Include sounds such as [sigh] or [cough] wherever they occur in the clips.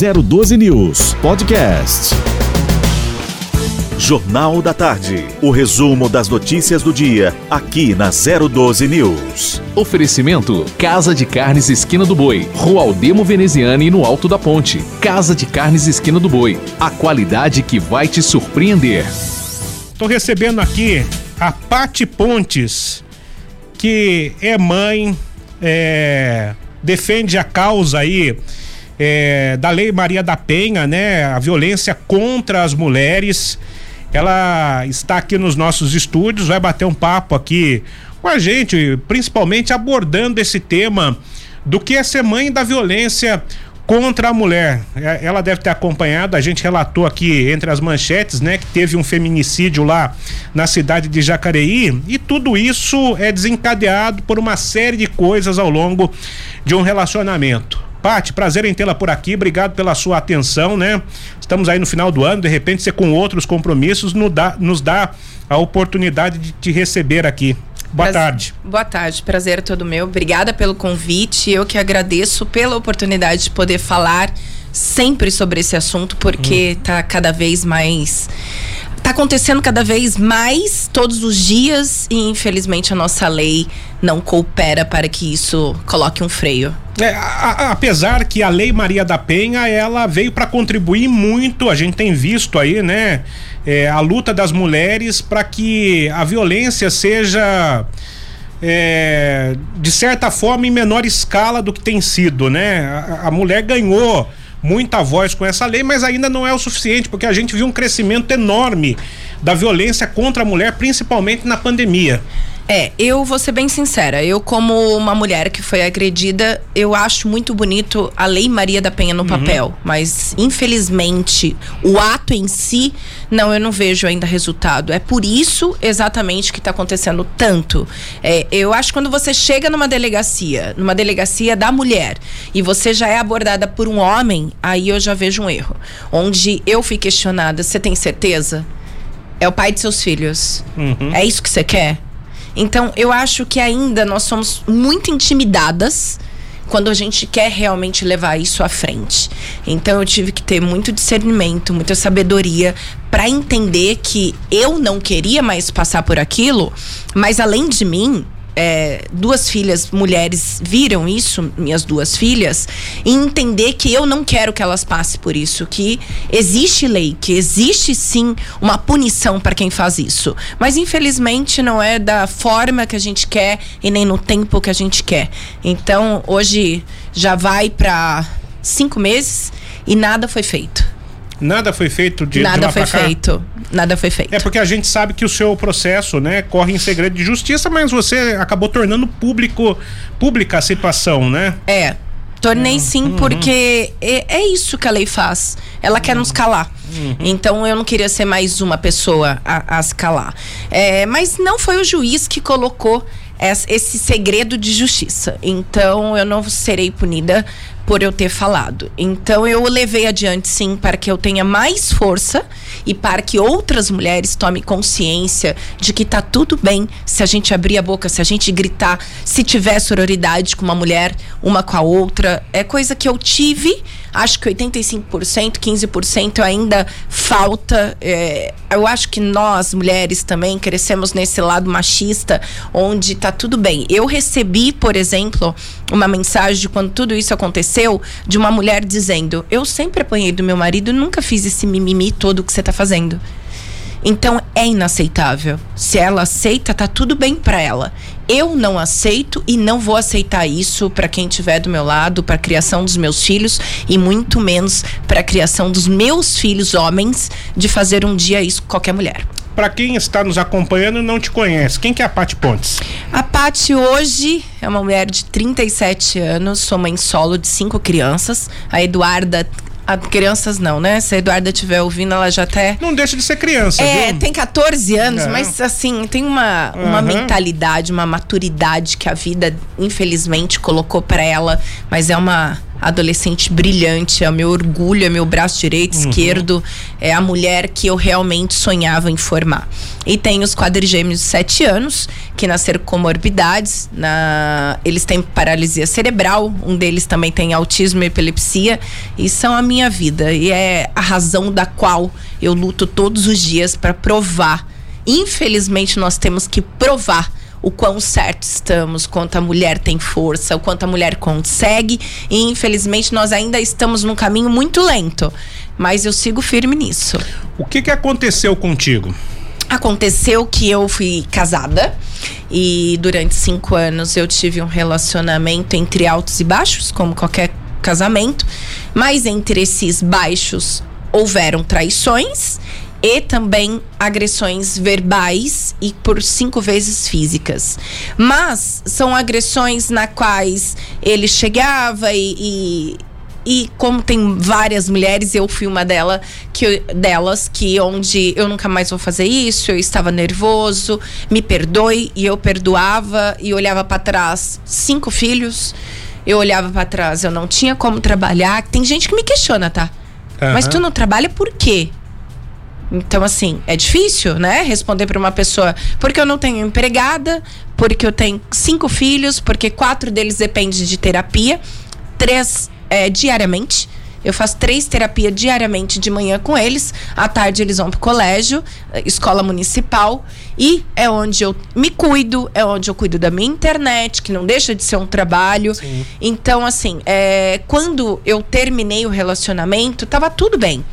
012 News Podcast. Jornal da Tarde. O resumo das notícias do dia, aqui na 012 News. Oferecimento: Casa de Carnes Esquina do Boi, Rua Aldemo Veneziane no Alto da Ponte. Casa de Carnes Esquina do Boi. A qualidade que vai te surpreender. Estou recebendo aqui a Pati Pontes, que é mãe, é, defende a causa aí é, da Lei Maria da Penha, né? A violência contra as mulheres. Ela está aqui nos nossos estúdios, vai bater um papo aqui com a gente, principalmente abordando esse tema do que é ser mãe da violência contra a mulher. É, ela deve ter acompanhado, a gente relatou aqui entre as manchetes, né, que teve um feminicídio lá na cidade de Jacareí e tudo isso é desencadeado por uma série de coisas ao longo de um relacionamento. Pati, prazer em tê-la por aqui, obrigado pela sua atenção, né? Estamos aí no final do ano, de repente você com outros compromissos nos dá, nos dá a oportunidade de te receber aqui. Boa tarde. Boa tarde, prazer é todo meu. Obrigada pelo convite. Eu que agradeço pela oportunidade de poder falar sempre sobre esse assunto, porque está hum. cada vez mais tá acontecendo cada vez mais todos os dias e infelizmente a nossa lei não coopera para que isso coloque um freio. É, a, a, apesar que a lei Maria da Penha ela veio para contribuir muito, a gente tem visto aí, né, é, a luta das mulheres para que a violência seja é, de certa forma em menor escala do que tem sido, né? A, a mulher ganhou muita voz com essa lei, mas ainda não é o suficiente, porque a gente viu um crescimento enorme da violência contra a mulher, principalmente na pandemia. É, eu vou ser bem sincera. Eu, como uma mulher que foi agredida, eu acho muito bonito a Lei Maria da Penha no uhum. papel. Mas, infelizmente, o ato em si, não, eu não vejo ainda resultado. É por isso exatamente que está acontecendo tanto. É, eu acho que quando você chega numa delegacia, numa delegacia da mulher, e você já é abordada por um homem, aí eu já vejo um erro. Onde eu fui questionada: você tem certeza? É o pai de seus filhos. Uhum. É isso que você quer? Então, eu acho que ainda nós somos muito intimidadas quando a gente quer realmente levar isso à frente. Então eu tive que ter muito discernimento, muita sabedoria para entender que eu não queria mais passar por aquilo, mas além de mim, é, duas filhas mulheres viram isso, minhas duas filhas, e entender que eu não quero que elas passem por isso, que existe lei, que existe sim uma punição para quem faz isso. Mas infelizmente não é da forma que a gente quer e nem no tempo que a gente quer. Então hoje já vai para cinco meses e nada foi feito. Nada foi feito de Nada de foi feito. Nada foi feito. É porque a gente sabe que o seu processo, né, corre em segredo de justiça, mas você acabou tornando público pública a situação, né? É. Tornei uhum. sim, porque é, é, isso que a lei faz. Ela uhum. quer nos calar. Uhum. Então eu não queria ser mais uma pessoa a, a se calar. É, mas não foi o juiz que colocou esse segredo de justiça. Então eu não serei punida por eu ter falado. Então eu levei adiante sim para que eu tenha mais força e para que outras mulheres tomem consciência de que tá tudo bem se a gente abrir a boca, se a gente gritar, se tiver sororidade com uma mulher, uma com a outra. É coisa que eu tive, acho que 85%, 15% ainda falta. É, eu acho que nós, mulheres, também crescemos nesse lado machista, onde tá tudo bem. Eu recebi, por exemplo, uma mensagem de quando tudo isso aconteceu de uma mulher dizendo: Eu sempre apanhei do meu marido, nunca fiz esse mimimi todo que você tá fazendo. Então é inaceitável. Se ela aceita, tá tudo bem para ela. Eu não aceito e não vou aceitar isso para quem estiver do meu lado, para a criação dos meus filhos e muito menos para a criação dos meus filhos homens de fazer um dia isso com qualquer mulher. Para quem está nos acompanhando e não te conhece, quem que é a Pati Pontes? A Pati hoje é uma mulher de 37 anos, sou mãe solo de cinco crianças. A Eduarda a crianças não, né? Se a Eduarda estiver ouvindo, ela já até. Não deixa de ser criança, É, viu? tem 14 anos, é. mas assim, tem uma, uma uhum. mentalidade, uma maturidade que a vida, infelizmente, colocou para ela. Mas é uma adolescente brilhante, é o meu orgulho, é meu braço direito, uhum. esquerdo, é a mulher que eu realmente sonhava em formar. E tem os quadrigêmeos de 7 anos, que nasceram com morbidades, na... eles têm paralisia cerebral, um deles também tem autismo e epilepsia, e são a minha vida, e é a razão da qual eu luto todos os dias para provar. Infelizmente, nós temos que provar o quão certo estamos, quanto a mulher tem força, o quanto a mulher consegue. E infelizmente nós ainda estamos num caminho muito lento. Mas eu sigo firme nisso. O que, que aconteceu contigo? Aconteceu que eu fui casada e durante cinco anos eu tive um relacionamento entre altos e baixos, como qualquer casamento. Mas entre esses baixos houveram traições e também agressões verbais e por cinco vezes físicas. Mas são agressões na quais ele chegava e, e e como tem várias mulheres, eu fui uma dela, que, delas que onde eu nunca mais vou fazer isso, eu estava nervoso, me perdoe e eu perdoava e olhava para trás, cinco filhos, eu olhava para trás, eu não tinha como trabalhar. Tem gente que me questiona, tá? Uhum. Mas tu não trabalha por quê? Então, assim, é difícil, né? Responder para uma pessoa, porque eu não tenho empregada, porque eu tenho cinco filhos, porque quatro deles dependem de terapia, três é, diariamente. Eu faço três terapias diariamente de manhã com eles. À tarde eles vão pro colégio, escola municipal. E é onde eu me cuido, é onde eu cuido da minha internet, que não deixa de ser um trabalho. Sim. Então, assim, é, quando eu terminei o relacionamento, tava tudo bem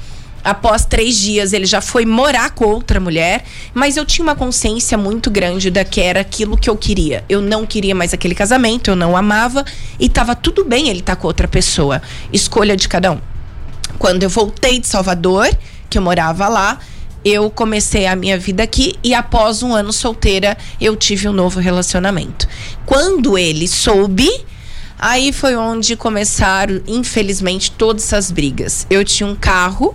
após três dias ele já foi morar com outra mulher, mas eu tinha uma consciência muito grande da que era aquilo que eu queria. Eu não queria mais aquele casamento, eu não amava e tava tudo bem ele estar tá com outra pessoa. Escolha de cada um. Quando eu voltei de Salvador, que eu morava lá, eu comecei a minha vida aqui e após um ano solteira eu tive um novo relacionamento. Quando ele soube, aí foi onde começaram, infelizmente, todas essas brigas. Eu tinha um carro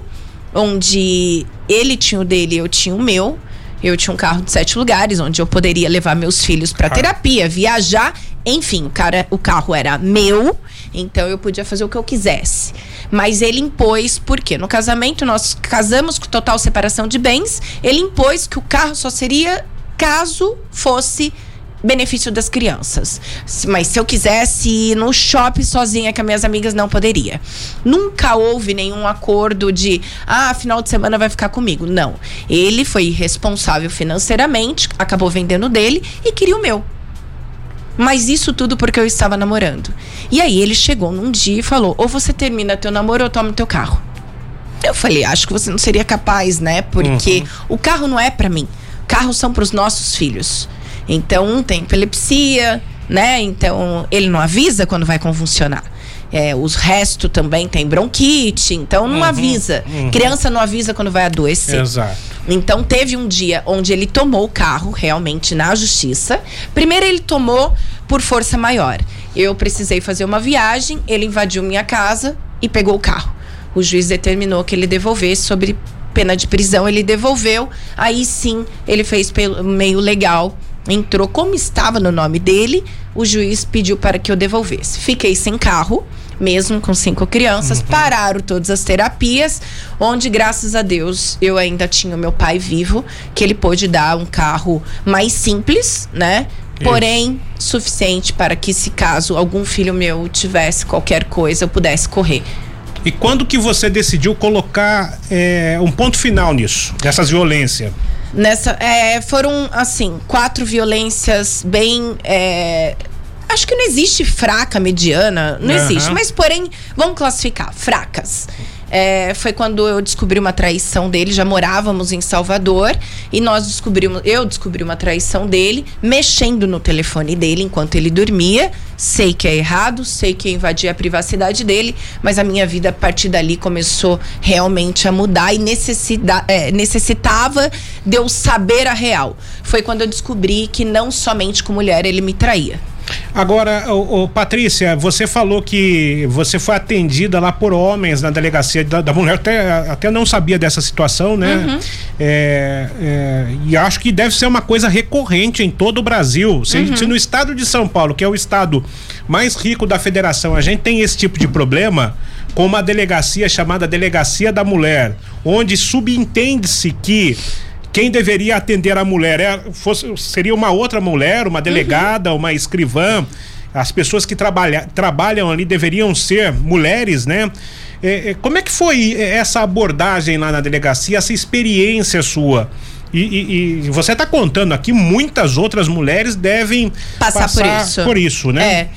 onde ele tinha o dele, eu tinha o meu. Eu tinha um carro de sete lugares, onde eu poderia levar meus filhos para terapia, viajar, enfim, o cara, o carro era meu, então eu podia fazer o que eu quisesse. Mas ele impôs, porque no casamento nós casamos com total separação de bens, ele impôs que o carro só seria caso fosse benefício das crianças. Mas se eu quisesse ir no shopping sozinha com as minhas amigas, não poderia. Nunca houve nenhum acordo de, ah, final de semana vai ficar comigo. Não. Ele foi responsável financeiramente, acabou vendendo dele e queria o meu. Mas isso tudo porque eu estava namorando. E aí ele chegou num dia e falou: ou você termina teu namoro ou toma teu carro. Eu falei: acho que você não seria capaz, né? Porque uhum. o carro não é para mim. Carros são para os nossos filhos. Então, um tem epilepsia, né? Então, ele não avisa quando vai convulsionar. É, os restos também tem bronquite, então não uhum, avisa. Uhum. Criança não avisa quando vai adoecer. Exato. Então teve um dia onde ele tomou o carro realmente na justiça. Primeiro ele tomou por força maior. Eu precisei fazer uma viagem, ele invadiu minha casa e pegou o carro. O juiz determinou que ele devolvesse sobre pena de prisão, ele devolveu. Aí sim, ele fez pelo meio legal entrou como estava no nome dele, o juiz pediu para que eu devolvesse. Fiquei sem carro, mesmo com cinco crianças, uhum. pararam todas as terapias, onde, graças a Deus, eu ainda tinha o meu pai vivo, que ele pôde dar um carro mais simples, né? Porém, suficiente para que, se caso algum filho meu tivesse qualquer coisa, eu pudesse correr. E quando que você decidiu colocar é, um ponto final nisso, dessas violências? Nessa, é, foram, assim, quatro violências bem. É, acho que não existe fraca, mediana, não uhum. existe. Mas, porém, vamos classificar: fracas. É, foi quando eu descobri uma traição dele. Já morávamos em Salvador e nós descobrimos, eu descobri uma traição dele, mexendo no telefone dele enquanto ele dormia. Sei que é errado, sei que invadia a privacidade dele, mas a minha vida a partir dali começou realmente a mudar e necessita, é, necessitava de eu saber a real. Foi quando eu descobri que não somente com mulher ele me traía Agora, ô, ô, Patrícia, você falou que você foi atendida lá por homens na delegacia da, da mulher, até, até não sabia dessa situação, né? Uhum. É, é, e acho que deve ser uma coisa recorrente em todo o Brasil. Se, uhum. se, no estado de São Paulo, que é o estado mais rico da federação, a gente tem esse tipo de problema, com uma delegacia chamada Delegacia da Mulher, onde subentende-se que quem deveria atender a mulher é, fosse, seria uma outra mulher, uma delegada, uhum. uma escrivã. As pessoas que trabalha, trabalham ali deveriam ser mulheres, né? É, é, como é que foi essa abordagem lá na delegacia, essa experiência sua? E, e, e você está contando aqui, muitas outras mulheres devem passar, passar por, isso. por isso, né? É.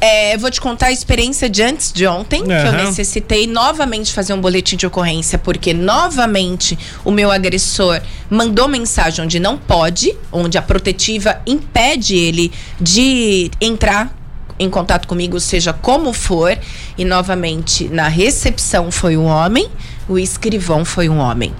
é. vou te contar a experiência de antes de ontem, uhum. que eu necessitei novamente fazer um boletim de ocorrência, porque novamente o meu agressor mandou mensagem onde não pode, onde a protetiva impede ele de entrar em contato comigo, seja como for, e novamente na recepção foi um homem, o escrivão foi um homem.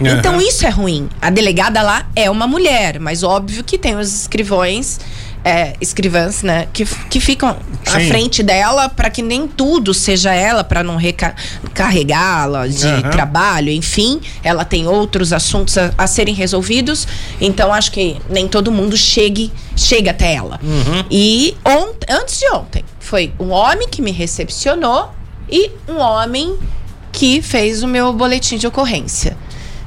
Uhum. Então isso é ruim. A delegada lá é uma mulher, mas óbvio que tem os escrivões é, escrivãs, né, que, que ficam Sim. à frente dela para que nem tudo seja ela, para não recarregá-la de uhum. trabalho, enfim, ela tem outros assuntos a, a, serem resolvidos, então acho que nem todo mundo chegue chega até ela. Uhum. E antes de ontem foi um homem que me recepcionou e um homem que fez o meu boletim de ocorrência.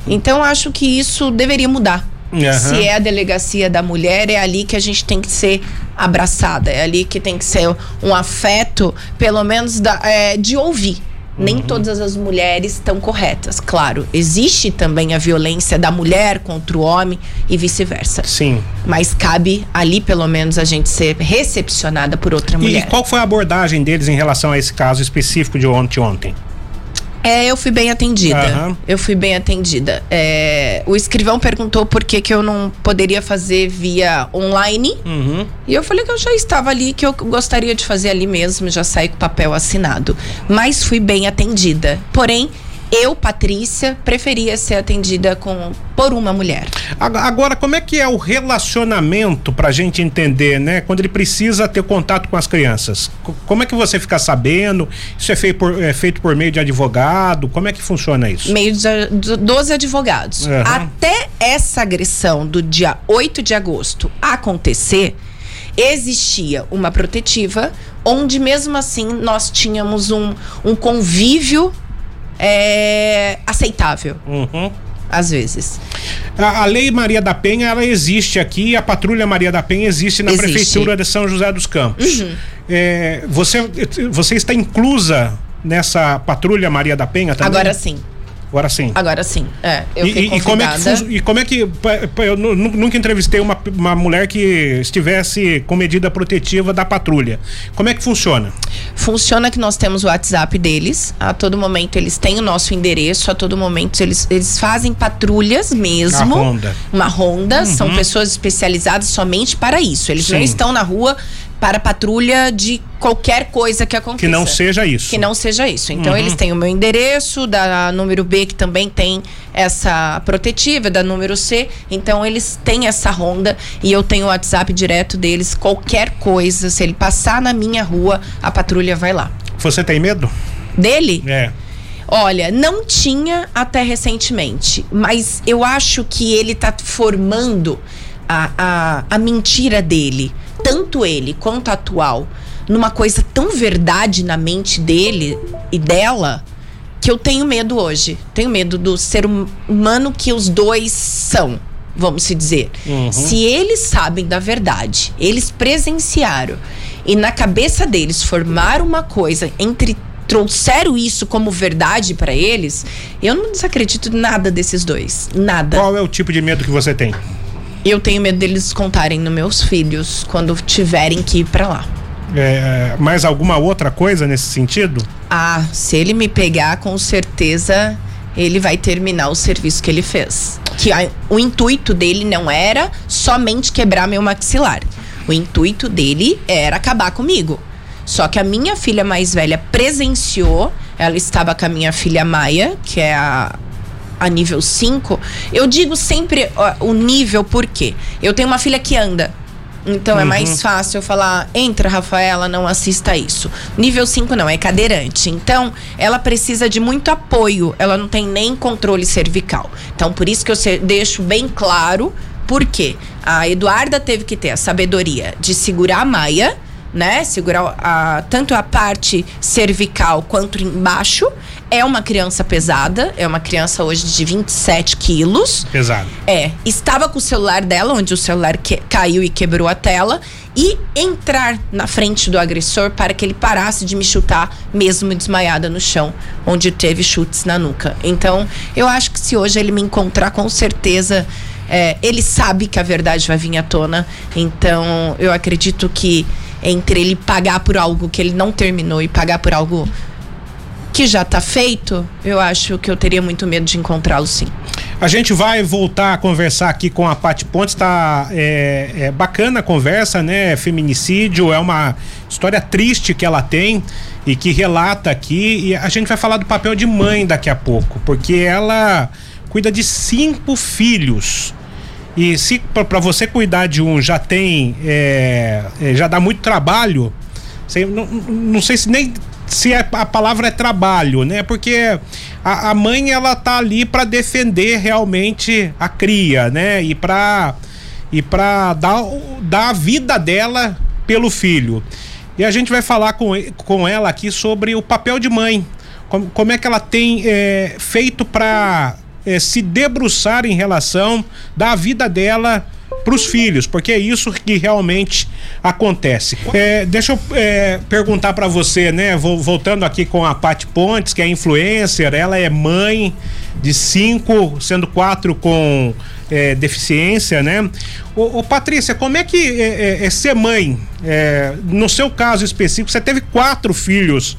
Então acho que isso deveria mudar. Uhum. Se é a delegacia da mulher, é ali que a gente tem que ser abraçada, é ali que tem que ser um afeto, pelo menos da, é, de ouvir. Nem uhum. todas as mulheres estão corretas. Claro, existe também a violência da mulher contra o homem e vice-versa. Sim. Mas cabe ali, pelo menos, a gente ser recepcionada por outra mulher. E qual foi a abordagem deles em relação a esse caso específico de ontem? ontem? É, eu fui bem atendida. Uhum. Eu fui bem atendida. É, o escrivão perguntou por que, que eu não poderia fazer via online. Uhum. E eu falei que eu já estava ali, que eu gostaria de fazer ali mesmo, já saí com o papel assinado. Mas fui bem atendida. Porém, eu, Patrícia, preferia ser atendida com, por uma mulher. Agora, como é que é o relacionamento pra gente entender, né? Quando ele precisa ter contato com as crianças. Como é que você fica sabendo? Isso é feito por, é feito por meio de advogado? Como é que funciona isso? Meio de, 12 advogados. Uhum. Até essa agressão do dia 8 de agosto acontecer, existia uma protetiva, onde mesmo assim nós tínhamos um, um convívio é, aceitável. Uhum. Às vezes. A, a, Lei Maria da Penha, ela existe aqui, a Patrulha Maria da Penha existe na existe. Prefeitura de São José dos Campos. Uhum. É, você, você está inclusa nessa Patrulha Maria da Penha também? Agora sim. Agora sim. Agora sim. É, eu e, e, como é que e como é que eu nunca entrevistei uma, uma mulher que estivesse com medida protetiva da patrulha. Como é que funciona? Funciona que nós temos o WhatsApp deles. A todo momento eles têm o nosso endereço. A todo momento eles, eles fazem patrulhas mesmo. Uma ronda. Uma ronda. Uhum. São pessoas especializadas somente para isso. Eles sim. não estão na rua para patrulha de qualquer coisa que aconteça. Que não seja isso. Que não seja isso. Então uhum. eles têm o meu endereço, da número B, que também tem essa protetiva, da número C. Então eles têm essa ronda e eu tenho o WhatsApp direto deles. Qualquer coisa, se ele passar na minha rua, a patrulha vai lá. Você tem medo? Dele? É. Olha, não tinha até recentemente, mas eu acho que ele tá formando a, a, a mentira dele tanto ele quanto a atual numa coisa tão verdade na mente dele e dela que eu tenho medo hoje. Tenho medo do ser hum, humano que os dois são, vamos se dizer. Uhum. Se eles sabem da verdade, eles presenciaram e na cabeça deles formaram uma coisa entre trouxeram isso como verdade para eles, eu não desacredito nada desses dois, nada. Qual é o tipo de medo que você tem? Eu tenho medo deles contarem nos meus filhos quando tiverem que ir para lá. É, mais alguma outra coisa nesse sentido? Ah, se ele me pegar, com certeza ele vai terminar o serviço que ele fez. Que a, o intuito dele não era somente quebrar meu maxilar. O intuito dele era acabar comigo. Só que a minha filha mais velha presenciou, ela estava com a minha filha Maia, que é a, a nível 5, eu digo sempre o nível porque eu tenho uma filha que anda. Então uhum. é mais fácil eu falar: entra, Rafaela, não assista isso. Nível 5 não, é cadeirante. Então, ela precisa de muito apoio. Ela não tem nem controle cervical. Então, por isso que eu deixo bem claro. Por quê? A Eduarda teve que ter a sabedoria de segurar a maia né? Segurar a, tanto a parte cervical quanto embaixo. É uma criança pesada, é uma criança hoje de 27 quilos. Pesado. É. Estava com o celular dela, onde o celular que, caiu e quebrou a tela. E entrar na frente do agressor para que ele parasse de me chutar, mesmo desmaiada no chão, onde teve chutes na nuca. Então, eu acho que se hoje ele me encontrar, com certeza. É, ele sabe que a verdade vai vir à tona. Então, eu acredito que entre ele pagar por algo que ele não terminou e pagar por algo que já está feito, eu acho que eu teria muito medo de encontrá-lo sim. A gente vai voltar a conversar aqui com a Paty Pontes, tá é, é, bacana a conversa, né? Feminicídio é uma história triste que ela tem e que relata aqui. E a gente vai falar do papel de mãe daqui a pouco, porque ela cuida de cinco filhos. E se para você cuidar de um já tem, é, é, já dá muito trabalho, sei, não, não sei se nem se a, a palavra é trabalho, né? Porque a, a mãe ela tá ali para defender realmente a cria, né? E para e para dar, dar a vida dela pelo filho. E a gente vai falar com, com ela aqui sobre o papel de mãe. Como, como é que ela tem é, feito para é, se debruçar em relação da vida dela para os filhos, porque é isso que realmente acontece. É, deixa eu é, perguntar para você, né? Vou, voltando aqui com a Paty Pontes, que é influencer, ela é mãe de cinco, sendo quatro com é, deficiência, né? Ô, ô, Patrícia, como é que é, é, é ser mãe? No seu caso específico, você teve quatro filhos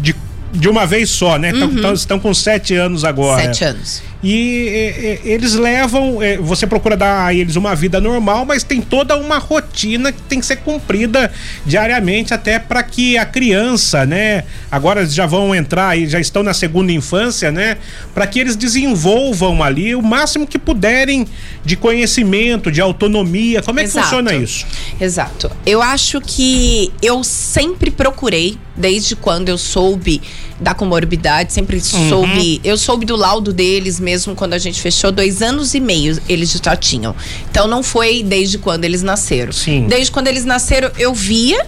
de de uma vez só, né? Uhum. Tão, estão com sete anos agora. Sete anos. E eles levam, é, você procura dar a eles uma vida normal, mas tem toda uma rotina que tem que ser cumprida diariamente até para que a criança, né? Agora eles já vão entrar e já estão na segunda infância, né? Para que eles desenvolvam ali o máximo que puderem de conhecimento, de autonomia. Como é Exato. que funciona isso? Exato. Eu acho que eu sempre procurei desde quando eu soube da comorbidade, sempre uhum. soube. Eu soube do laudo deles mesmo quando a gente fechou, dois anos e meio eles já tinham. Então não foi desde quando eles nasceram. Sim. Desde quando eles nasceram, eu via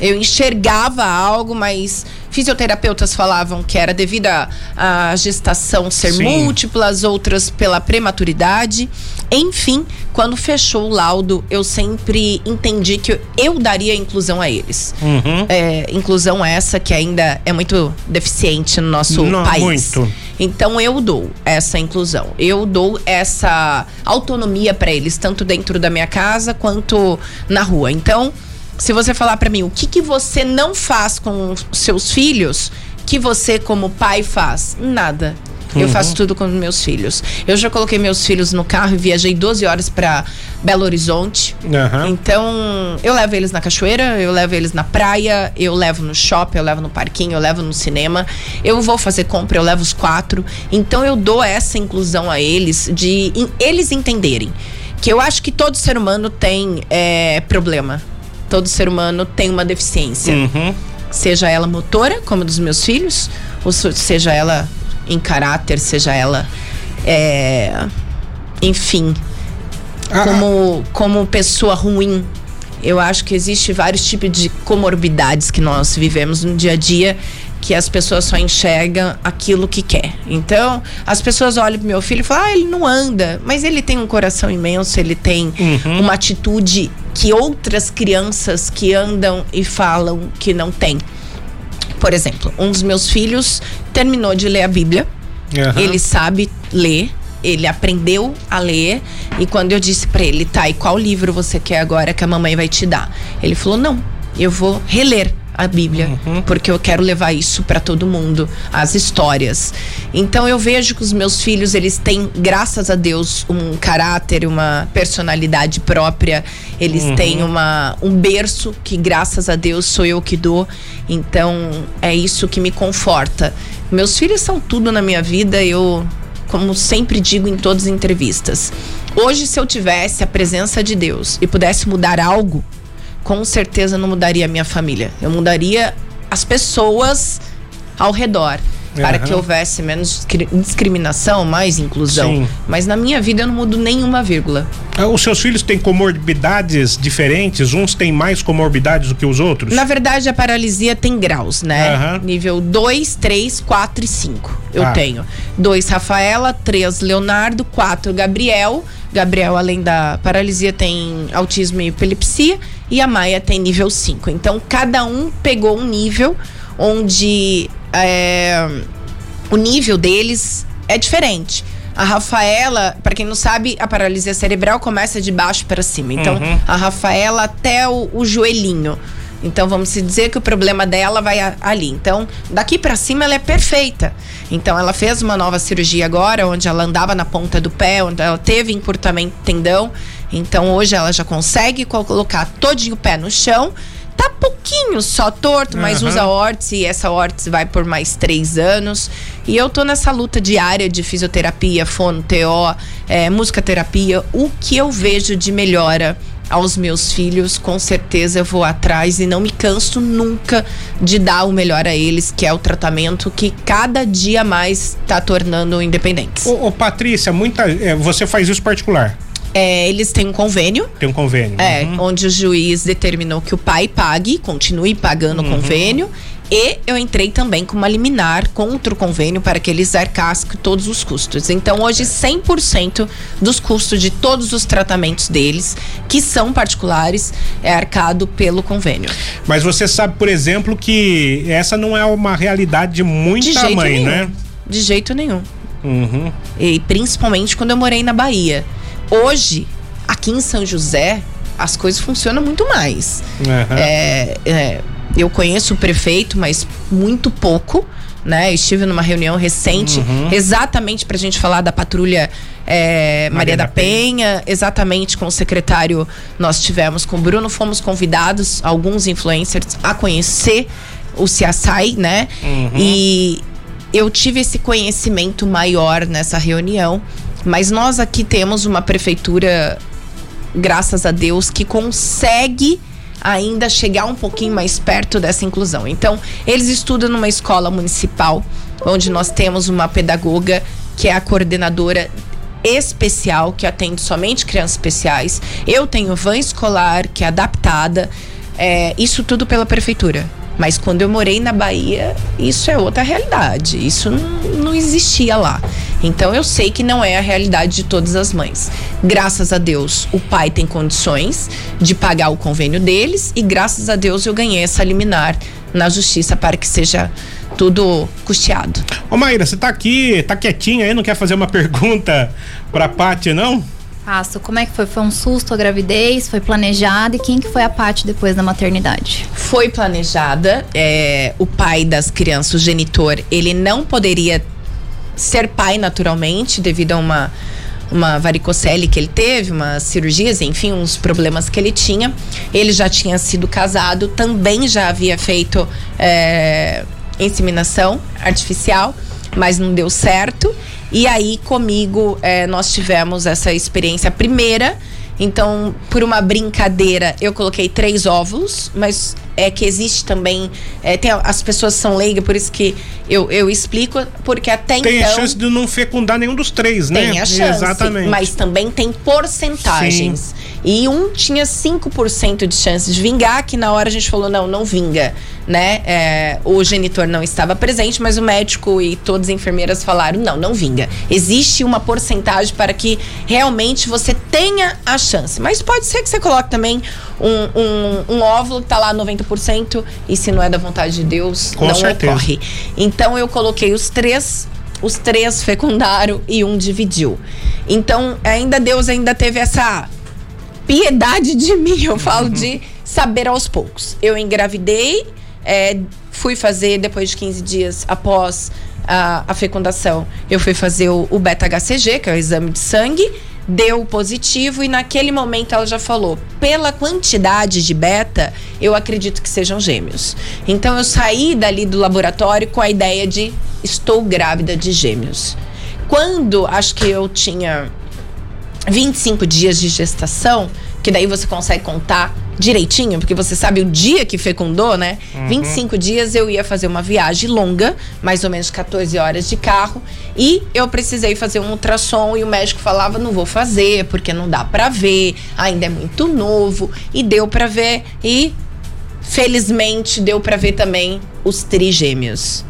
eu enxergava algo, mas fisioterapeutas falavam que era devido à gestação ser Sim. múltiplas, outras pela prematuridade. Enfim, quando fechou o laudo, eu sempre entendi que eu daria inclusão a eles. Uhum. É, inclusão essa que ainda é muito deficiente no nosso Não, país. Muito. Então eu dou essa inclusão. Eu dou essa autonomia para eles, tanto dentro da minha casa quanto na rua. Então, se você falar para mim o que, que você não faz com seus filhos, que você como pai faz? Nada. Eu uhum. faço tudo com meus filhos. Eu já coloquei meus filhos no carro e viajei 12 horas para Belo Horizonte. Uhum. Então, eu levo eles na cachoeira, eu levo eles na praia, eu levo no shopping, eu levo no parquinho, eu levo no cinema. Eu vou fazer compra, eu levo os quatro. Então, eu dou essa inclusão a eles, de eles entenderem que eu acho que todo ser humano tem é, problema todo ser humano tem uma deficiência. Uhum. Seja ela motora, como dos meus filhos, ou seja ela em caráter, seja ela. É, enfim. Ah, como, como pessoa ruim. Eu acho que existe vários tipos de comorbidades que nós vivemos no dia a dia que as pessoas só enxergam aquilo que quer. Então, as pessoas olham pro meu filho e falam: "Ah, ele não anda", mas ele tem um coração imenso, ele tem uhum. uma atitude que outras crianças que andam e falam que não tem. Por exemplo, um dos meus filhos terminou de ler a Bíblia. Uhum. Ele sabe ler, ele aprendeu a ler e quando eu disse para ele, tá, e qual livro você quer agora que a mamãe vai te dar? Ele falou: "Não, eu vou reler a Bíblia, uhum. porque eu quero levar isso para todo mundo, as histórias. Então eu vejo que os meus filhos, eles têm, graças a Deus, um caráter, uma personalidade própria. Eles uhum. têm uma, um berço que, graças a Deus, sou eu que dou. Então é isso que me conforta. Meus filhos são tudo na minha vida, eu como sempre digo em todas as entrevistas, Hoje, se eu tivesse a presença de Deus e pudesse mudar algo, com certeza não mudaria a minha família. Eu mudaria as pessoas ao redor para que houvesse menos discriminação, mais inclusão. Sim. Mas na minha vida eu não mudo nenhuma vírgula. Ah, os seus filhos têm comorbidades diferentes? Uns têm mais comorbidades do que os outros? Na verdade, a paralisia tem graus, né? Uhum. Nível 2, 3, 4 e 5. Eu ah. tenho. 2, Rafaela, 3, Leonardo, 4, Gabriel. Gabriel, além da paralisia, tem autismo e epilepsia. E a Maia tem nível 5. Então, cada um pegou um nível onde é, o nível deles é diferente. A Rafaela, para quem não sabe, a paralisia cerebral começa de baixo para cima. Então, uhum. a Rafaela até o, o, joelhinho. Então, vamos dizer que o problema dela vai a, ali. Então, daqui para cima ela é perfeita. Então, ela fez uma nova cirurgia agora, onde ela andava na ponta do pé, onde ela teve encurtamento tendão. Então, hoje ela já consegue colocar todinho o pé no chão tá pouquinho só torto, uhum. mas usa órtese e essa órtese vai por mais três anos. E eu tô nessa luta diária de fisioterapia, fono, TO, é, musicaterapia. O que eu vejo de melhora aos meus filhos, com certeza eu vou atrás e não me canso nunca de dar o melhor a eles, que é o tratamento que cada dia mais está tornando independentes. Ô, ô Patrícia, muita, é, você faz isso particular? É, eles têm um convênio. Tem um convênio. É, uhum. onde o juiz determinou que o pai pague, continue pagando uhum. o convênio. E eu entrei também com uma liminar contra o convênio para que eles arcassem todos os custos. Então, hoje, 100% dos custos de todos os tratamentos deles, que são particulares, é arcado pelo convênio. Mas você sabe, por exemplo, que essa não é uma realidade de muita de mãe, nenhum. né? De jeito nenhum. Uhum. E principalmente quando eu morei na Bahia. Hoje, aqui em São José, as coisas funcionam muito mais. Uhum. É, é, eu conheço o prefeito, mas muito pouco. Né? estive numa reunião recente, uhum. exatamente para a gente falar da patrulha é, Maria, Maria, da, da Penha. Penha, exatamente com o secretário nós tivemos com o Bruno, fomos convidados, alguns influencers, a conhecer o CSI, né? Uhum. E eu tive esse conhecimento maior nessa reunião mas nós aqui temos uma prefeitura, graças a Deus, que consegue ainda chegar um pouquinho mais perto dessa inclusão. Então, eles estudam numa escola municipal, onde nós temos uma pedagoga que é a coordenadora especial, que atende somente crianças especiais. Eu tenho van escolar, que é adaptada. É, isso tudo pela prefeitura. Mas quando eu morei na Bahia, isso é outra realidade. Isso não, não existia lá. Então eu sei que não é a realidade de todas as mães. Graças a Deus, o pai tem condições de pagar o convênio deles e graças a Deus eu ganhei essa liminar na justiça para que seja tudo custeado. Ô Maíra, você tá aqui, tá quietinha aí, não quer fazer uma [laughs] pergunta pra Paty, não? Faço. Como é que foi? Foi um susto a gravidez? Foi planejada? E quem que foi a parte depois da maternidade? Foi planejada. É, o pai das crianças, o genitor, ele não poderia ser pai naturalmente devido a uma uma varicocele que ele teve, umas cirurgias, enfim, uns problemas que ele tinha. Ele já tinha sido casado, também já havia feito é, inseminação artificial, mas não deu certo. E aí, comigo, é, nós tivemos essa experiência primeira. Então, por uma brincadeira, eu coloquei três óvulos, mas é que existe também. É, tem, as pessoas são leigas, por isso que eu, eu explico, porque até tem então. Tem a chance de não fecundar nenhum dos três, né? Tem a chance. Exatamente. Mas também tem porcentagens. Sim. E um tinha 5% de chance de vingar, que na hora a gente falou: não, não vinga né? É, o genitor não estava presente, mas o médico e todas as enfermeiras falaram: não, não vinga. Existe uma porcentagem para que realmente você tenha a chance. Mas pode ser que você coloque também um, um, um óvulo que está lá 90% e se não é da vontade de Deus, Com não certeza. ocorre. Então eu coloquei os três os três fecundaram e um dividiu. Então, ainda Deus ainda teve essa piedade de mim, eu falo de saber aos poucos. Eu engravidei, é, fui fazer, depois de 15 dias após a, a fecundação, eu fui fazer o, o beta-HCG, que é o exame de sangue, deu positivo e naquele momento ela já falou: pela quantidade de beta, eu acredito que sejam gêmeos. Então eu saí dali do laboratório com a ideia de estou grávida de gêmeos. Quando acho que eu tinha 25 dias de gestação, que daí você consegue contar direitinho, porque você sabe o dia que fecundou, né? Uhum. 25 dias eu ia fazer uma viagem longa, mais ou menos 14 horas de carro, e eu precisei fazer um ultrassom e o médico falava: "Não vou fazer, porque não dá para ver, ainda é muito novo". E deu para ver e felizmente deu para ver também os trigêmeos.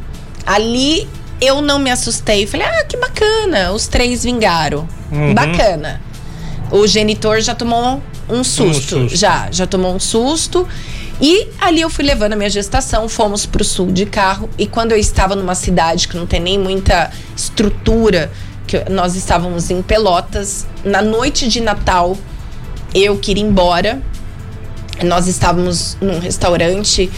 Ali eu não me assustei, falei: "Ah, que bacana, os três vingaram". Uhum. Bacana. O genitor já tomou um susto, um susto. Já, já tomou um susto. E ali eu fui levando a minha gestação, fomos para o sul de carro. E quando eu estava numa cidade que não tem nem muita estrutura, que nós estávamos em Pelotas, na noite de Natal, eu queria ir embora. Nós estávamos num restaurante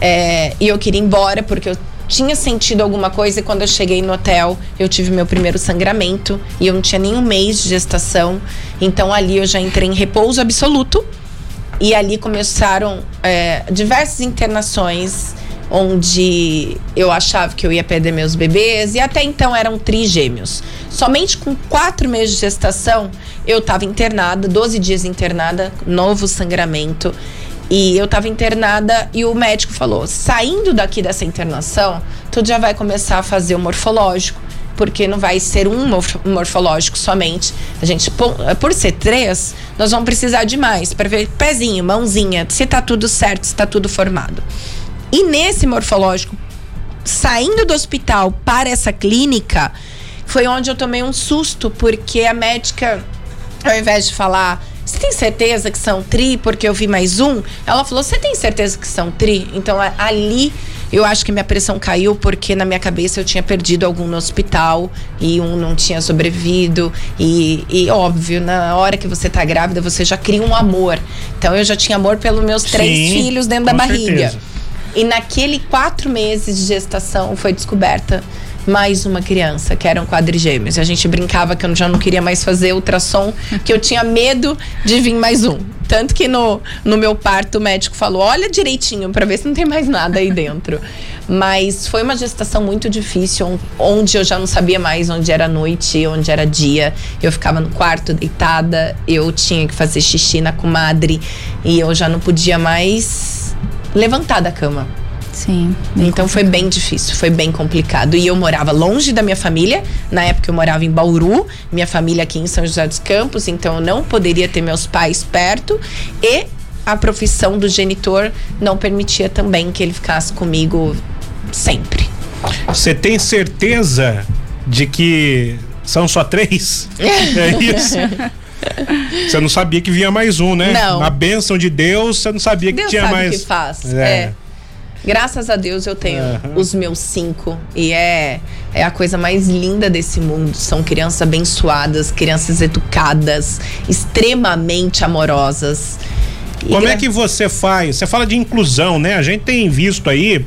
é, e eu queria ir embora porque eu tinha sentido alguma coisa e quando eu cheguei no hotel, eu tive meu primeiro sangramento e eu não tinha nem um mês de gestação. Então ali eu já entrei em repouso absoluto e ali começaram é, diversas internações onde eu achava que eu ia perder meus bebês e até então eram trigêmeos. Somente com quatro meses de gestação eu estava internada, 12 dias internada, novo sangramento. E eu estava internada e o médico falou: saindo daqui dessa internação, tu já vai começar a fazer o morfológico, porque não vai ser um morfológico somente. A gente, por ser três, nós vamos precisar de mais para ver pezinho, mãozinha, se tá tudo certo, se tá tudo formado. E nesse morfológico, saindo do hospital para essa clínica, foi onde eu tomei um susto, porque a médica, ao invés de falar você tem certeza que são tri porque eu vi mais um? Ela falou: Você tem certeza que são tri? Então ali eu acho que minha pressão caiu porque na minha cabeça eu tinha perdido algum no hospital e um não tinha sobrevivido. E, e óbvio, na hora que você tá grávida, você já cria um amor. Então eu já tinha amor pelos meus três Sim, filhos dentro da barriga. Certeza. E naquele quatro meses de gestação foi descoberta mais uma criança, que eram quadrigêmeos. E a gente brincava que eu já não queria mais fazer ultrassom, que eu tinha medo de vir mais um. Tanto que no, no meu parto o médico falou: olha direitinho para ver se não tem mais nada aí dentro. Mas foi uma gestação muito difícil, onde eu já não sabia mais onde era noite, onde era dia. Eu ficava no quarto deitada, eu tinha que fazer xixi na comadre e eu já não podia mais levantar da cama. Sim. Então complicado. foi bem difícil, foi bem complicado. E eu morava longe da minha família. Na época eu morava em Bauru, minha família aqui em São José dos Campos, então eu não poderia ter meus pais perto. E a profissão do genitor não permitia também que ele ficasse comigo sempre. Você tem certeza de que são só três? [laughs] é isso? Você não sabia que vinha mais um, né? Não. Na bênção de Deus, você não sabia Deus que tinha sabe mais. Que faz. É. é. Graças a Deus eu tenho uhum. os meus cinco. E é, é a coisa mais linda desse mundo. São crianças abençoadas, crianças educadas, extremamente amorosas. Como é que você faz? Você fala de inclusão, né? A gente tem visto aí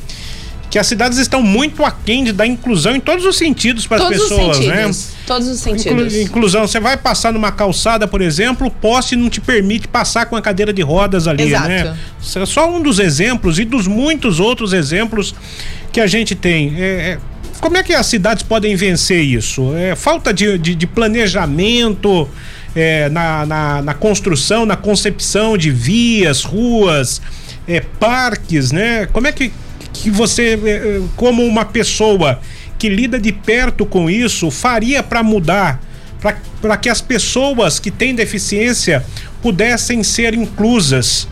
que as cidades estão muito aquém de dar inclusão em todos os sentidos para as pessoas, né? Todos os sentidos. Inclu inclusão, você vai passar numa calçada, por exemplo, o poste não te permite passar com a cadeira de rodas ali, Exato. né? Isso é só um dos exemplos e dos muitos outros exemplos que a gente tem. É, é, como é que as cidades podem vencer isso? É, falta de, de, de planejamento é, na, na, na, construção, na concepção de vias, ruas, é, parques, né? Como é que que você, eh, eh, como uma pessoa que lida de perto com isso, faria para mudar? Para que as pessoas que têm deficiência pudessem ser inclusas?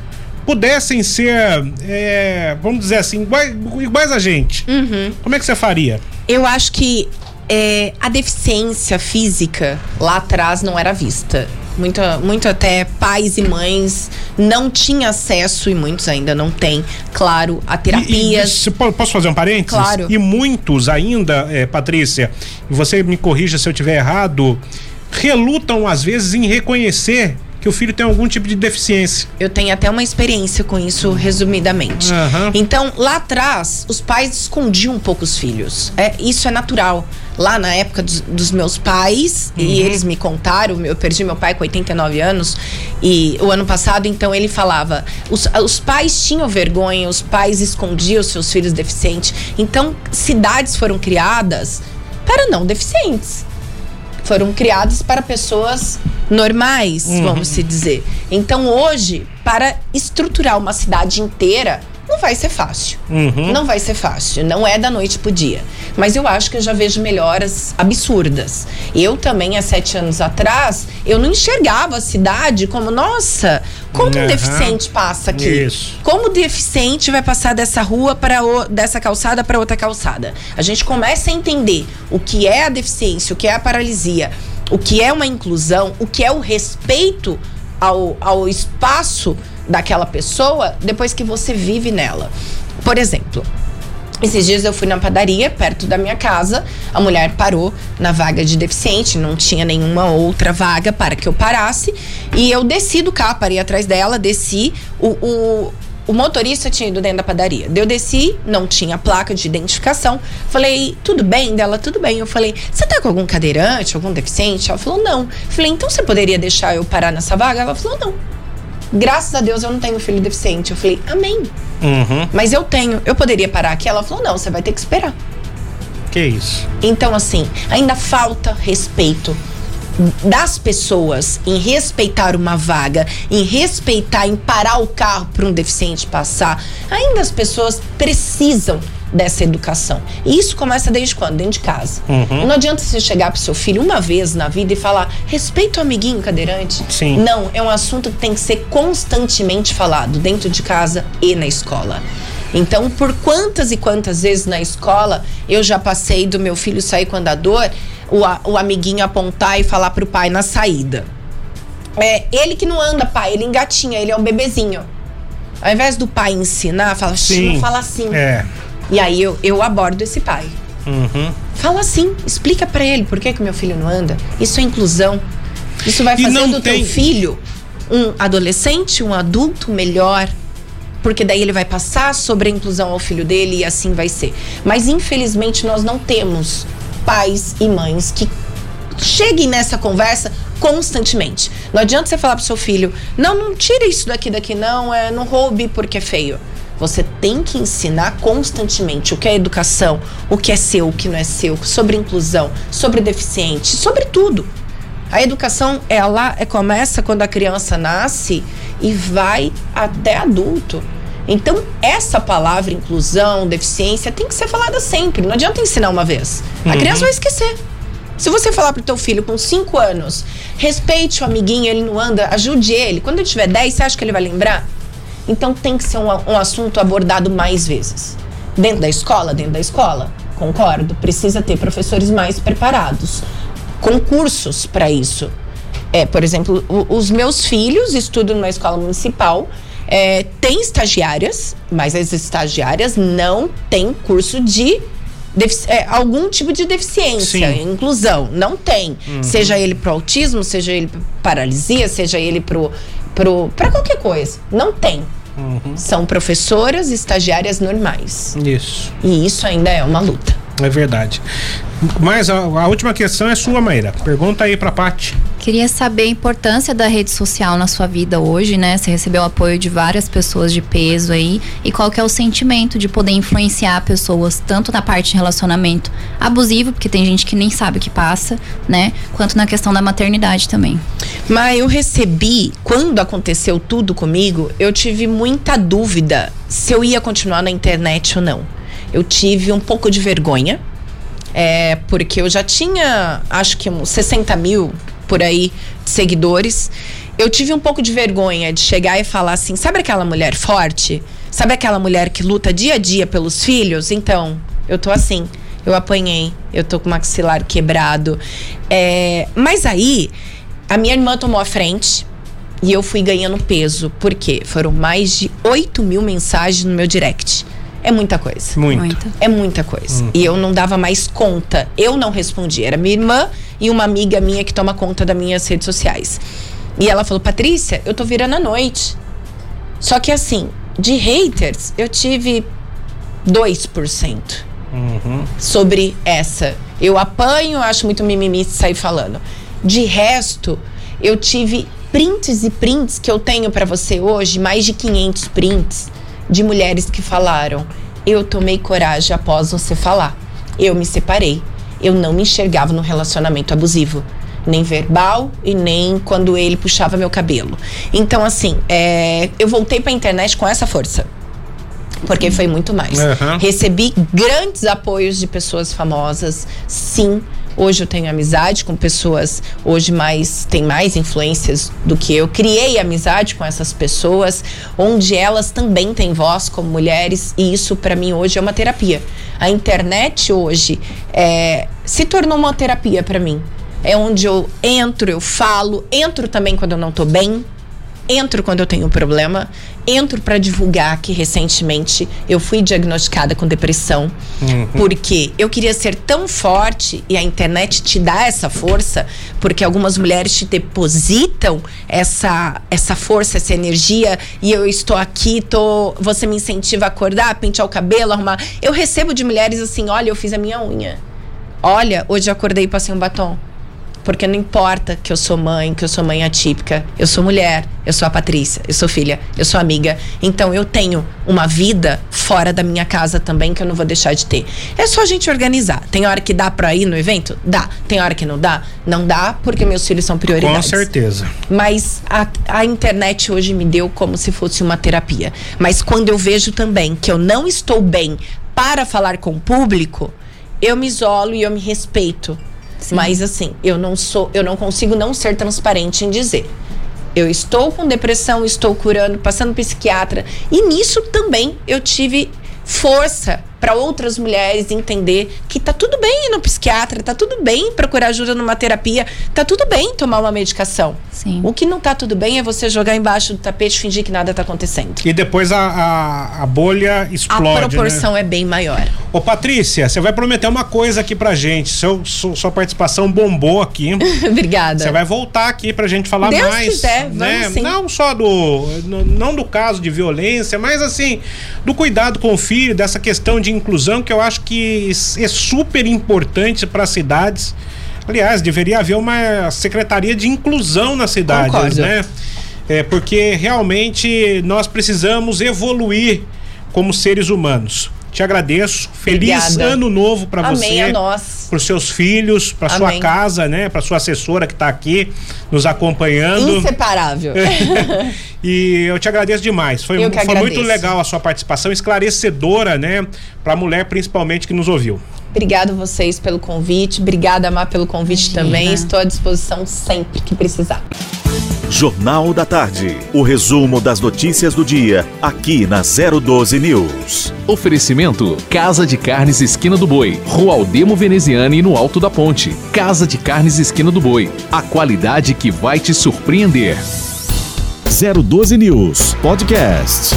Pudessem ser, é, vamos dizer assim, iguais, iguais a gente. Uhum. Como é que você faria? Eu acho que é, a deficiência física lá atrás não era vista. Muito, muito até pais e mães não tinham acesso, e muitos ainda não têm, claro, a terapias. E, e, posso fazer um parênteses? Claro. E muitos ainda, é, Patrícia, você me corrija se eu estiver errado, relutam às vezes em reconhecer que o filho tem algum tipo de deficiência. Eu tenho até uma experiência com isso, resumidamente. Uhum. Então, lá atrás, os pais escondiam um pouco os filhos. É, isso é natural. Lá na época dos, dos meus pais, uhum. e eles me contaram, eu perdi meu pai com 89 anos, e o ano passado, então ele falava: os, os pais tinham vergonha, os pais escondiam seus filhos deficientes. Então, cidades foram criadas para não deficientes. Foram criadas para pessoas normais, vamos se dizer. Então hoje, para estruturar uma cidade inteira, não vai ser fácil. Não vai ser fácil. Não é da noite pro dia. Mas eu acho que eu já vejo melhoras absurdas. Eu também, há sete anos atrás, eu não enxergava a cidade como, nossa, como um Aham. deficiente passa aqui? Isso. Como o deficiente vai passar dessa rua para dessa calçada para outra calçada? A gente começa a entender o que é a deficiência, o que é a paralisia, o que é uma inclusão, o que é o respeito ao, ao espaço daquela pessoa depois que você vive nela. Por exemplo, esses dias eu fui na padaria, perto da minha casa. A mulher parou na vaga de deficiente, não tinha nenhuma outra vaga para que eu parasse. E eu desci do carro, parei atrás dela, desci. O, o, o motorista tinha ido dentro da padaria. Eu desci, não tinha placa de identificação. Falei, tudo bem? Dela, tudo bem. Eu falei, você tá com algum cadeirante, algum deficiente? Ela falou, não. Falei, então você poderia deixar eu parar nessa vaga? Ela falou, não. Graças a Deus eu não tenho filho deficiente. Eu falei, amém. Uhum. Mas eu tenho, eu poderia parar aqui? Ela falou: não, você vai ter que esperar. Que isso. Então, assim, ainda falta respeito das pessoas em respeitar uma vaga, em respeitar, em parar o carro para um deficiente passar. Ainda as pessoas precisam dessa educação. E isso começa desde quando? Dentro de casa. Não adianta você chegar pro seu filho uma vez na vida e falar: respeita o amiguinho cadeirante. Sim. Não, é um assunto que tem que ser constantemente falado dentro de casa e na escola. Então, por quantas e quantas vezes na escola eu já passei do meu filho sair com andador, o, o amiguinho apontar e falar pro pai na saída. É, ele que não anda, pai, ele engatinha, ele é um bebezinho. Ao invés do pai ensinar, fala, Sim. não fala assim. É. E aí eu, eu abordo esse pai. Uhum. Fala assim, explica pra ele por que, que meu filho não anda. Isso é inclusão. Isso vai fazer do tem- teu filho um adolescente, um adulto melhor. Porque daí ele vai passar sobre a inclusão ao filho dele e assim vai ser. Mas infelizmente nós não temos pais e mães que cheguem nessa conversa constantemente. Não adianta você falar pro seu filho: não, não tira isso daqui daqui, não, é, não roube porque é feio. Você tem que ensinar constantemente o que é educação, o que é seu, o que não é seu, sobre inclusão, sobre deficiente, sobre tudo. A educação, ela é, começa quando a criança nasce e vai até adulto. Então, essa palavra inclusão, deficiência, tem que ser falada sempre. Não adianta ensinar uma vez. A criança vai esquecer. Se você falar pro teu filho com 5 anos, respeite o amiguinho, ele não anda, ajude ele. Quando ele tiver 10, você acha que ele vai lembrar? Então tem que ser um, um assunto abordado mais vezes. Dentro da escola, dentro da escola, concordo. Precisa ter professores mais preparados. Concursos para isso. É, por exemplo, os meus filhos estudam numa escola municipal. É, tem estagiárias, mas as estagiárias não têm curso de é, algum tipo de deficiência, Sim. inclusão. Não tem. Seja ele pro autismo, seja ele pra paralisia, seja ele pro, pro, pra qualquer coisa. Não tem. São professoras estagiárias normais. Isso. E isso ainda é uma luta. É verdade. Mas a, a última questão é sua, Maíra. Pergunta aí pra Paty. Queria saber a importância da rede social na sua vida hoje, né? Você recebeu apoio de várias pessoas de peso aí. E qual que é o sentimento de poder influenciar pessoas, tanto na parte de relacionamento abusivo, porque tem gente que nem sabe o que passa, né? Quanto na questão da maternidade também. Mas eu recebi, quando aconteceu tudo comigo, eu tive muita dúvida se eu ia continuar na internet ou não. Eu tive um pouco de vergonha, é, porque eu já tinha, acho que uns 60 mil por aí de seguidores. Eu tive um pouco de vergonha de chegar e falar assim: sabe aquela mulher forte? Sabe aquela mulher que luta dia a dia pelos filhos? Então, eu tô assim. Eu apanhei, eu tô com o maxilar quebrado. É, mas aí, a minha irmã tomou a frente e eu fui ganhando peso. Por quê? Foram mais de 8 mil mensagens no meu direct. É muita coisa. Muito. Muito. É muita coisa. E eu não dava mais conta. Eu não respondia. Era minha irmã e uma amiga minha que toma conta das minhas redes sociais. E ela falou: Patrícia, eu tô virando à noite. Só que assim, de haters, eu tive 2% sobre essa. Eu apanho, acho muito mimimi sair falando. De resto, eu tive prints e prints que eu tenho pra você hoje, mais de 500 prints de mulheres que falaram: "Eu tomei coragem após você falar. Eu me separei. Eu não me enxergava no relacionamento abusivo. nem verbal e nem quando ele puxava meu cabelo. Então, assim, é, eu voltei pra internet com essa força. Porque foi muito mais. Uhum. Recebi grandes apoios de pessoas famosas, sim. Hoje eu tenho amizade com pessoas, hoje mais tem mais influências do que eu. Criei amizade com essas pessoas, onde elas também têm voz como mulheres, e isso para mim hoje é uma terapia. A internet hoje é, se tornou uma terapia para mim. É onde eu entro, eu falo, entro também quando eu não tô bem, entro quando eu tenho um problema, entro para divulgar que recentemente eu fui diagnosticada com depressão, Uhum. porque eu queria ser tão forte e a internet te dá essa força, porque algumas mulheres te depositam essa essa força, essa energia e eu estou aqui, tô, você me incentiva a acordar, pentear o cabelo, arrumar. Eu recebo de mulheres assim, olha, eu fiz a minha unha. Olha, hoje eu acordei e passei um batom. Porque não importa que eu sou mãe, que eu sou mãe atípica, eu sou mulher, eu sou a Patrícia, eu sou filha, eu sou amiga. Então eu tenho uma vida fora da minha casa também que eu não vou deixar de ter. É só a gente organizar. Tem hora que dá pra ir no evento? Dá. Tem hora que não dá? Não dá, porque meus filhos são Com prioridades. certeza. Mas a, a internet hoje me deu como se fosse uma terapia. Mas quando eu vejo também que eu não estou bem para falar com o público, eu me isolo e eu me respeito. Mas assim, eu não sou, eu não consigo não ser transparente em dizer. Eu estou com depressão, estou curando, passando psiquiatra. E nisso também eu tive força para outras mulheres entender que tá tudo bem ir no psiquiatra, tá tudo bem procurar ajuda numa terapia, tá tudo bem tomar uma medicação. Sim. O que não tá tudo bem é você jogar embaixo do tapete e fingir que nada tá acontecendo. E depois a, a, a bolha A explode. proporção Né? é bem maior. Ô, Patrícia, você vai prometer uma coisa aqui pra gente. Seu, su- sua participação bombou aqui. [laughs] Obrigada. Você vai voltar aqui pra gente falar Deus mais. quiser, né? Não só do. Não do caso de violência, mas assim, do cuidado com o filho, dessa questão de inclusão que eu acho que é super importante para as cidades. Aliás, deveria haver uma secretaria de inclusão nas cidades, Concordo. né? É, porque realmente nós precisamos evoluir como seres humanos. Te agradeço. Feliz Obrigada. ano novo para você a nós. para os seus filhos, para sua casa, né, para sua assessora que está aqui nos acompanhando. Inseparável. [laughs] E eu te agradeço demais. Foi, foi muito legal a sua participação, esclarecedora, né, para a mulher principalmente que nos ouviu. Obrigada a vocês pelo convite. Obrigada, Amar, pelo convite Imagina. também. Estou à disposição sempre que precisar. Jornal da Tarde. O resumo das notícias do dia, aqui na 012 News. Oferecimento: Casa de Carnes Esquina do Boi, Rua Aldemo Veneziane no Alto da Ponte. Casa de Carnes Esquina do Boi, a qualidade que vai te surpreender. 012 News Podcast.